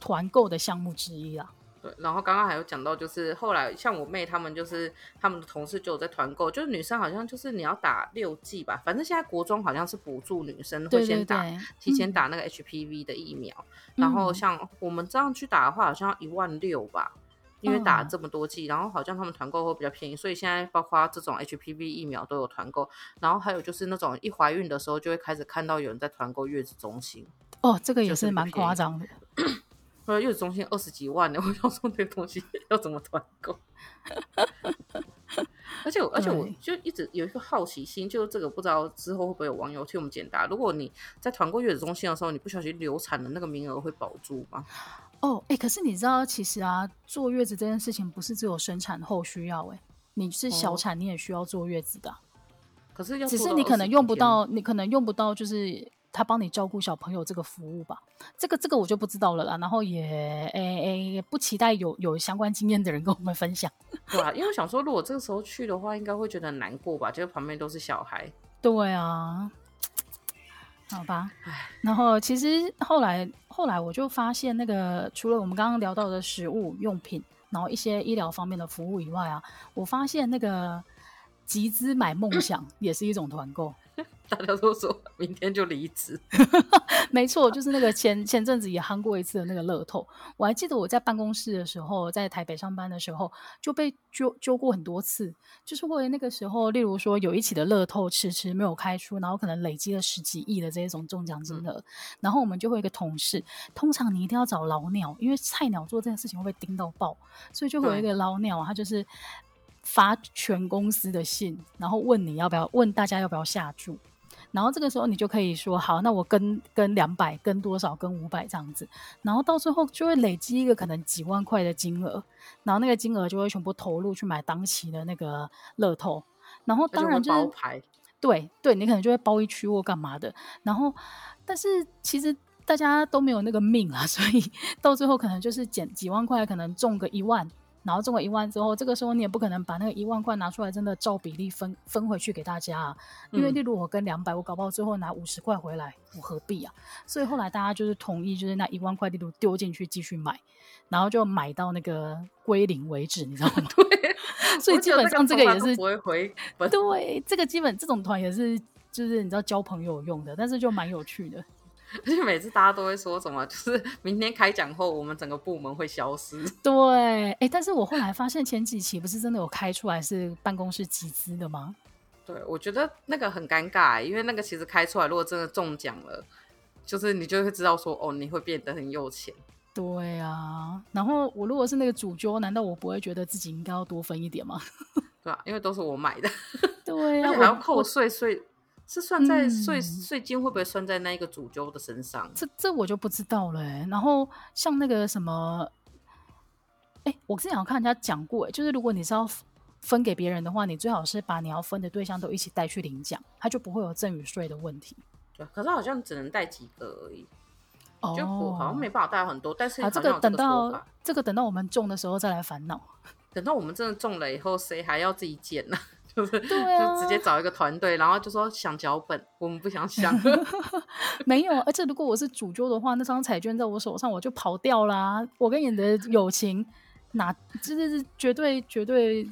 团购的项目之一啊。对，然后刚刚还有讲到，就是后来像我妹他们，就是他们的同事就有在团购，就是女生好像就是你要打六剂吧，反正现在国中好像是补助女生会先打，对对对，提前打那个 HPV 的疫苗，嗯、然后像我们这样去打的话，好像要一万六吧，因为打了这么多剂，嗯、然后好像他们团购会比较便宜，所以现在包括这种 HPV 疫苗都有团购，然后还有就是那种一怀孕的时候就会开始看到有人在团购月子中心，哦，这个也是蛮夸张的。呃，月子中心二十几万呢，我想说这个东西 <laughs> 要怎么团购？而且，而且我就一直有一个好奇心，就是这个不知道之后会不会有网友替我们解答。如果你在团购月子中心的时候，你不小心流产了，那个名额会保住吗？哦，哎、欸，可是你知道，其实啊，坐月子这件事情不是只有生产后需要、欸，哎，你是小产你也需要坐月子的。可是要只是你可能用不到，你可能用不到，就是他帮你照顾小朋友这个服务吧。这个这个我就不知道了啦。然后也，哎、欸、哎，不期待有有相关经验的人跟我们分享。对啊，因为我想说，如果这个时候去的话，应该会觉得很难过吧？就是旁边都是小孩。对啊。好吧，然后其实后来后来我就发现，那个除了我们刚刚聊到的食物用品，然后一些医疗方面的服务以外啊，我发现那个集资买梦想 <clears throat> 也是一种团购。大家都说明天就离职，<laughs> 没错，就是那个前前阵子也夯过一次的那个乐透。我还记得我在办公室的时候，在台北上班的时候就被揪揪过很多次，就是为了那个时候，例如说有一起的乐透迟迟没有开出，然后可能累积了十几亿的这种中奖金额，嗯、<laughs> 然后我们就会有一个同事，通常你一定要找老鸟，因为菜鸟做这件事情会被盯到爆，所以就会有一个老鸟，他就是发全公司的信，然后问你要不要，问大家要不要下注。然后这个时候你就可以说好，那我跟跟两百，跟多少，跟五百这样子，然后到最后就会累积一个可能几万块的金额，然后那个金额就会全部投入去买当期的那个乐透，然后当然就是包牌，对对，你可能就会包一区或干嘛的，然后但是其实大家都没有那个命啊，所以 <laughs> 到最后可能就是减几万块，可能中个一万。然后中了一万之后，这个时候你也不可能把那个一万块拿出来，真的照比例分分回去给大家啊。因为例如我跟两百，我搞不好最后拿五十块回来，我何必啊？所以后来大家就是同意，就是那一万块例如丢进去继续买，然后就买到那个归零为止，你知道吗？对。<laughs> 所以基本上这个也是不会回本。对，这个基本这种团也是就是你知道交朋友用的，但是就蛮有趣的。而且每次大家都会说什么，就是明天开奖后，我们整个部门会消失。<laughs> 对，哎、欸，但是我后来发现前几期不是真的有开出来是办公室集资的吗？对，我觉得那个很尴尬，因为那个其实开出来，如果真的中奖了，就是你就会知道说，哦，你会变得很有钱。对啊，然后我如果是那个主角，难道我不会觉得自己应该要多分一点吗？<laughs> 对啊，因为都是我买的。<laughs> 对啊，我还要扣税税。是算在税税金会不会算在那一个主揪的身上？这这我就不知道了、欸。然后像那个什么，哎、欸，我之前有看人家讲过、欸，就是如果你是要分给别人的话，你最好是把你要分的对象都一起带去领奖，他就不会有赠与税的问题。对，可是好像只能带几个而已，哦，就好像没办法带很多。但是啊，这个等到这个等到我们中的时候再来烦恼。等到我们真的中了以后，谁还要自己捡呢？就是对啊，就直接找一个团队，然后就说想脚本，我们不想想。<laughs> 没有，而且如果我是主揪的话，那张彩券在我手上，我就跑掉啦。我跟你的友情，哪真的是绝对绝对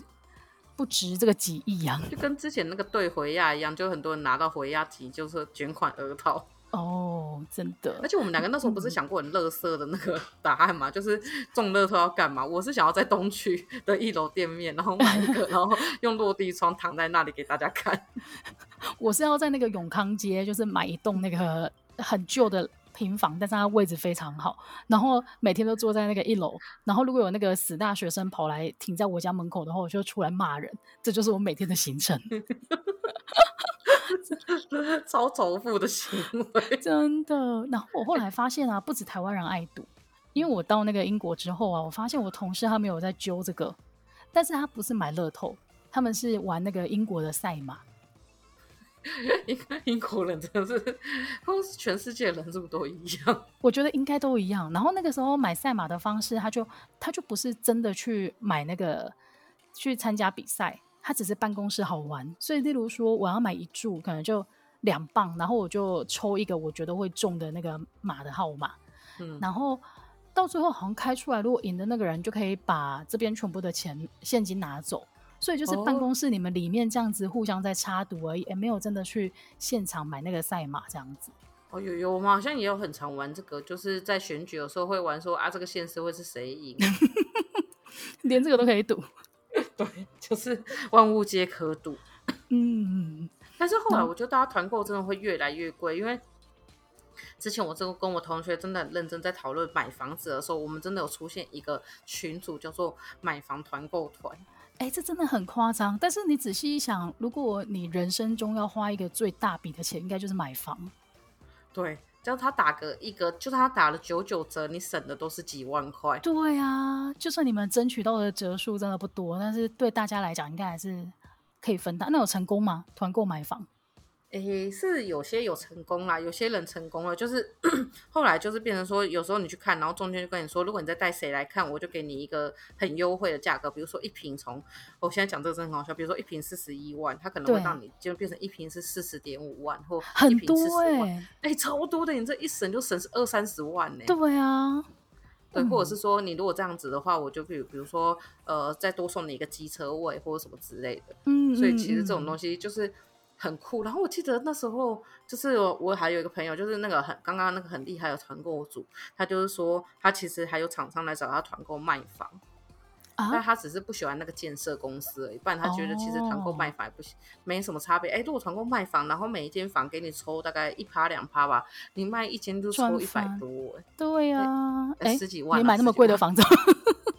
不值这个几亿啊！就跟之前那个对回亚一样，就很多人拿到回亚集，就是卷款而逃。哦，真的！而且我们两个那时候不是想过很乐色的那个 <laughs> 答案吗？嗯、就是中乐透要干嘛？我是想要在东区的一楼店面，然后买一个，<laughs> 然后用落地窗躺在那里给大家看。<laughs> 我是要在那个永康街，就是买一栋那个很旧的平房，但是它位置非常好，然后每天都坐在那个一楼，然后如果有那个死大学生跑来停在我家门口的话，我就出来骂人。这就是我每天的行程。<laughs> 超仇富的行为，<laughs> 真的。然后我后来发现啊，不止台湾人爱赌，因为我到那个英国之后啊，我发现我同事他没有在揪这个，但是他不是买乐透，他们是玩那个英国的赛马。<laughs> 英英国人真的是，他们是全世界人是不是都一样？我觉得应该都一样。然后那个时候买赛马的方式，他就他就不是真的去买那个去参加比赛。它只是办公室好玩，所以例如说我要买一注，可能就两磅，然后我就抽一个我觉得会中的那个马的号码，嗯，然后到最后好像开出来，如果赢的那个人就可以把这边全部的钱现金拿走，所以就是办公室你们里面这样子互相在插赌而已，也没有真的去现场买那个赛马这样子。哦，有有，我们好像也有很常玩这个，就是在选举有时候会玩说啊，这个县市会是谁赢，<laughs> 连这个都可以赌。<laughs> 对，<laughs> 就是万物皆可赌。嗯，但是后来我觉得大家团购真的会越来越贵，因为之前我这个跟我同学真的很认真在讨论买房子的时候，我们真的有出现一个群组叫做买房团购团。哎、欸，这真的很夸张。但是你仔细一想，如果你人生中要花一个最大笔的钱，应该就是买房。对，只要他打个一个，就算他打了九九折，你省的都是几万块。对啊，就算你们争取到的折数真的不多，但是对大家来讲，应该还是可以分担。那有成功吗？团购买房？诶，是有些有成功啦，有些人成功了，就是 <coughs> 后来就是变成说，有时候你去看，然后中间就跟你说，如果你再带谁来看，我就给你一个很优惠的价格，比如说一瓶从，我现在讲这个真的很好笑，比如说一瓶四十一万，他可能会让你就变成一瓶是四十点五万，或一瓶四十万，哎、欸，超多的，你这一省就省二三十万呢。对啊，对，或者是说你如果这样子的话，我就比如比如说呃，再多送你一个机车位或者什么之类的，嗯，所以其实这种东西就是。很酷，然后我记得那时候就是我，我还有一个朋友，就是那个很刚刚那个很厉害的团购组，他就是说他其实还有厂商来找他团购卖房，啊、但他只是不喜欢那个建设公司而已，不然他觉得其实团购卖房也不行，哦、没什么差别。哎，如果团购卖房，然后每一间房给你抽大概一趴两趴吧，你卖一间就抽一百多，对呀、啊，哎，十几万、啊，你买那么贵的房子。<laughs>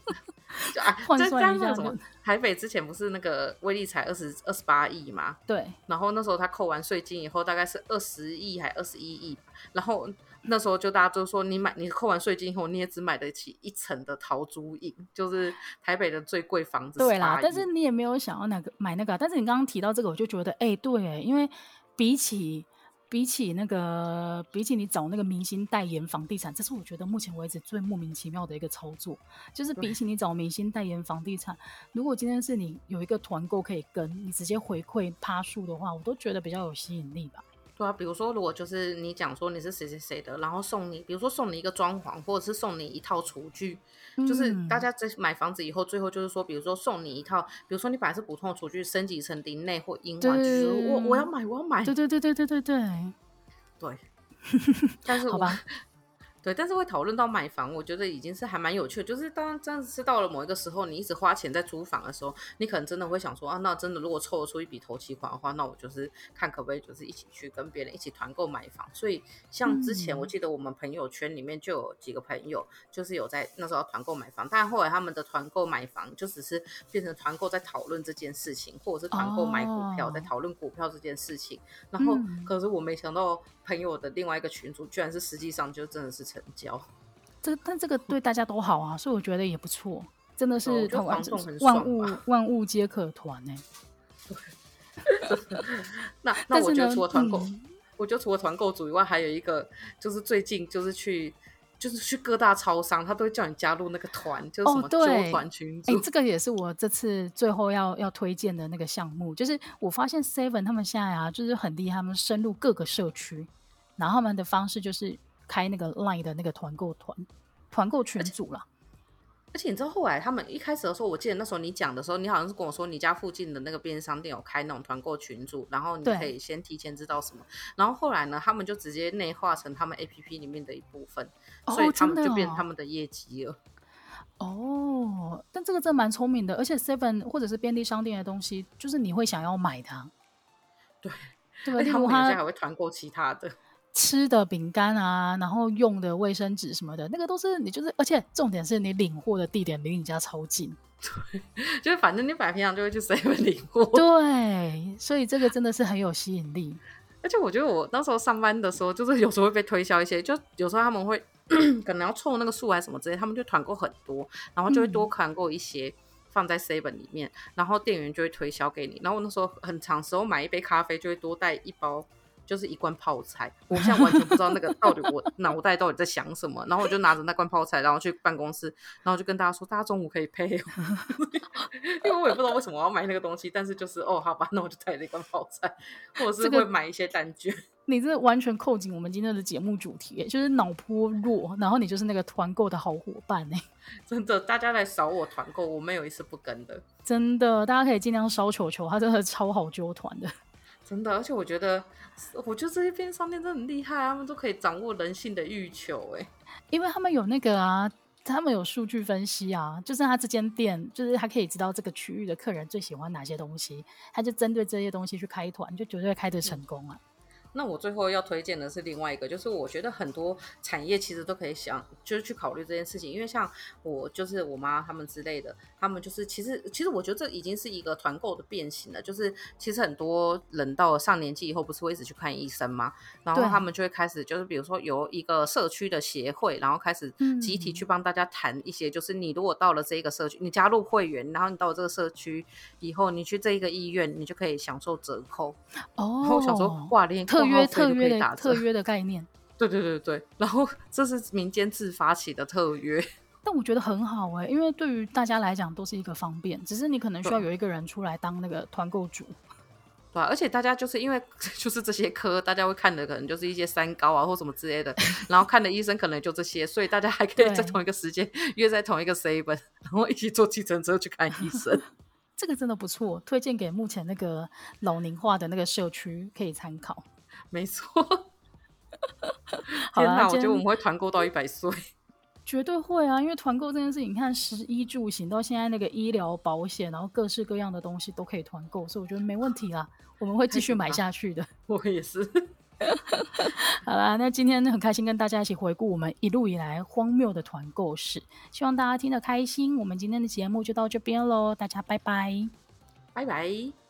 <laughs> 就啊，换算一下，什么台北之前不是那个威力才二十二十八亿嘛？对。然后那时候他扣完税金以后，大概是二十亿还二十一亿。然后那时候就大家都说，你买你扣完税金以后，你也只买得起一层的陶朱隐，就是台北的最贵房子。对啦，但是你也没有想要哪个买那个。但是你刚刚提到这个，我就觉得，哎、欸，对，因为比起。比起那个，比起你找那个明星代言房地产，这是我觉得目前为止最莫名其妙的一个操作。就是比起你找明星代言房地产，如果今天是你有一个团购可以跟你直接回馈趴数的话，我都觉得比较有吸引力吧。对啊，比如说，如果就是你讲说你是谁谁谁的，然后送你，比如说送你一个装潢，或者是送你一套厨具，嗯、就是大家在买房子以后，最后就是说，比如说送你一套，比如说你本来是普通的厨具，升级成林内或英外，就是我我要买，我要买，对对对对对对。对。对，<laughs> 但是我好吧。对，但是会讨论到买房，我觉得已经是还蛮有趣的。就是当这样子是到了某一个时候，你一直花钱在租房的时候，你可能真的会想说啊，那真的如果凑得出一笔头期款的话，那我就是看可不可以就是一起去跟别人一起团购买房。所以像之前我记得我们朋友圈里面就有几个朋友，就是有在那时候团购买房，但后来他们的团购买房就只是变成团购在讨论这件事情，或者是团购买股票在讨论股票这件事情。然后可是我没想到朋友的另外一个群组居然是实际上就真的是。成交，这但这个对大家都好啊，所以我觉得也不错，真的是团万物万物皆可团 <laughs> 呢。<laughs> 那那我觉得除了团购，嗯、我觉得除了团购组以外，还有一个就是最近就是去就是去各大超商，他都会叫你加入那个团，就是什么揪团群组。哎、哦欸，这个也是我这次最后要要推荐的那个项目，就是我发现 Seven 他们现在啊，就是很厉害，他们深入各个社区，然后他们的方式就是。开那个 Line 的那个团购团团购群组了，而且你知道后来他们一开始的时候，我记得那时候你讲的时候，你好像是跟我说你家附近的那个便利商店有开那种团购群组，然后你可以先提前知道什么。然后后来呢，他们就直接内化成他们 APP 里面的一部分，哦、所以他们就变成他们的业绩了。哦，哦，但这个真蛮聪明的，而且 Seven 或者是便利商店的东西，就是你会想要买它。对，对，而且他们有些还会团购其他的。吃的饼干啊，然后用的卫生纸什么的，那个都是你就是，而且重点是你领货的地点离你家超近，<laughs> 对，就是反正你摆平常就会去 seven 领货，对，所以这个真的是很有吸引力。<laughs> 而且我觉得我那时候上班的时候，就是有时候会被推销一些，就有时候他们会 <clears throat> 可能要凑那个数还是什么之类，他们就团购很多，然后就会多团购一些放在 seven 里面，嗯、然后店员就会推销给你。然后我那时候很长时候买一杯咖啡就会多带一包。就是一罐泡菜，我现在完全不知道那个到底我 <laughs> 脑袋到底在想什么，然后我就拿着那罐泡菜，然后去办公室，然后就跟大家说，大家中午可以配，<laughs> 因为我也不知道为什么我要买那个东西，但是就是哦，好吧，那我就带了一罐泡菜，或者是会买一些蛋卷。这个、你这完全扣紧我们今天的节目主题，就是脑波弱，然后你就是那个团购的好伙伴哎，<laughs> 真的，大家来扫我团购，我没有一次不跟的，真的，大家可以尽量烧球球，他真的超好揪团的。真的，而且我觉得，我觉得这些便利商店真的很厉害，他们都可以掌握人性的欲求，哎，因为他们有那个啊，他们有数据分析啊，就是他这间店，就是他可以知道这个区域的客人最喜欢哪些东西，他就针对这些东西去开团，就绝对开的成功啊。那我最后要推荐的是另外一个，就是我觉得很多产业其实都可以想，就是去考虑这件事情，因为像我就是我妈他们之类的，他们就是其实其实我觉得这已经是一个团购的变形了，就是其实很多人到了上年纪以后，不是会一直去看医生吗？然后他们就会开始就是比如说由一个社区的协会，然后开始集体去帮大家谈一些，就是你如果到了这一个社区，你加入会员，然后你到了这个社区以后，你去这一个医院，你就可以享受折扣哦。然后我想说，哇，连特约特约的特约的概念，<laughs> 对对对对，然后这是民间自发起的特约，<laughs> 但我觉得很好哎、欸，因为对于大家来讲都是一个方便，只是你可能需要有一个人出来当那个团购主，对、啊、而且大家就是因为 <laughs> 就是这些科，大家会看的可能就是一些三高啊或什么之类的，然后看的医生可能就这些，所以大家还可以在同一个时间约在同一个 seven，然后一起坐计程车去看医生。这个真的不错，推荐给目前那个老龄化的那个社区可以参考。没错，<laughs> 天哪，我觉得我们会团购到一百岁，<laughs> 绝对会啊！因为团购这件事情，你看食衣住行到现在那个医疗保险，然后各式各样的东西都可以团购，所以我觉得没问题啦，我们会继续买下去的。<laughs> 我也是。好啦，那今天很开心跟大家一起回顾我们一路以来荒谬的团购史，希望大家听得开心。我们今天的节目就到这边喽，大家拜拜，拜拜。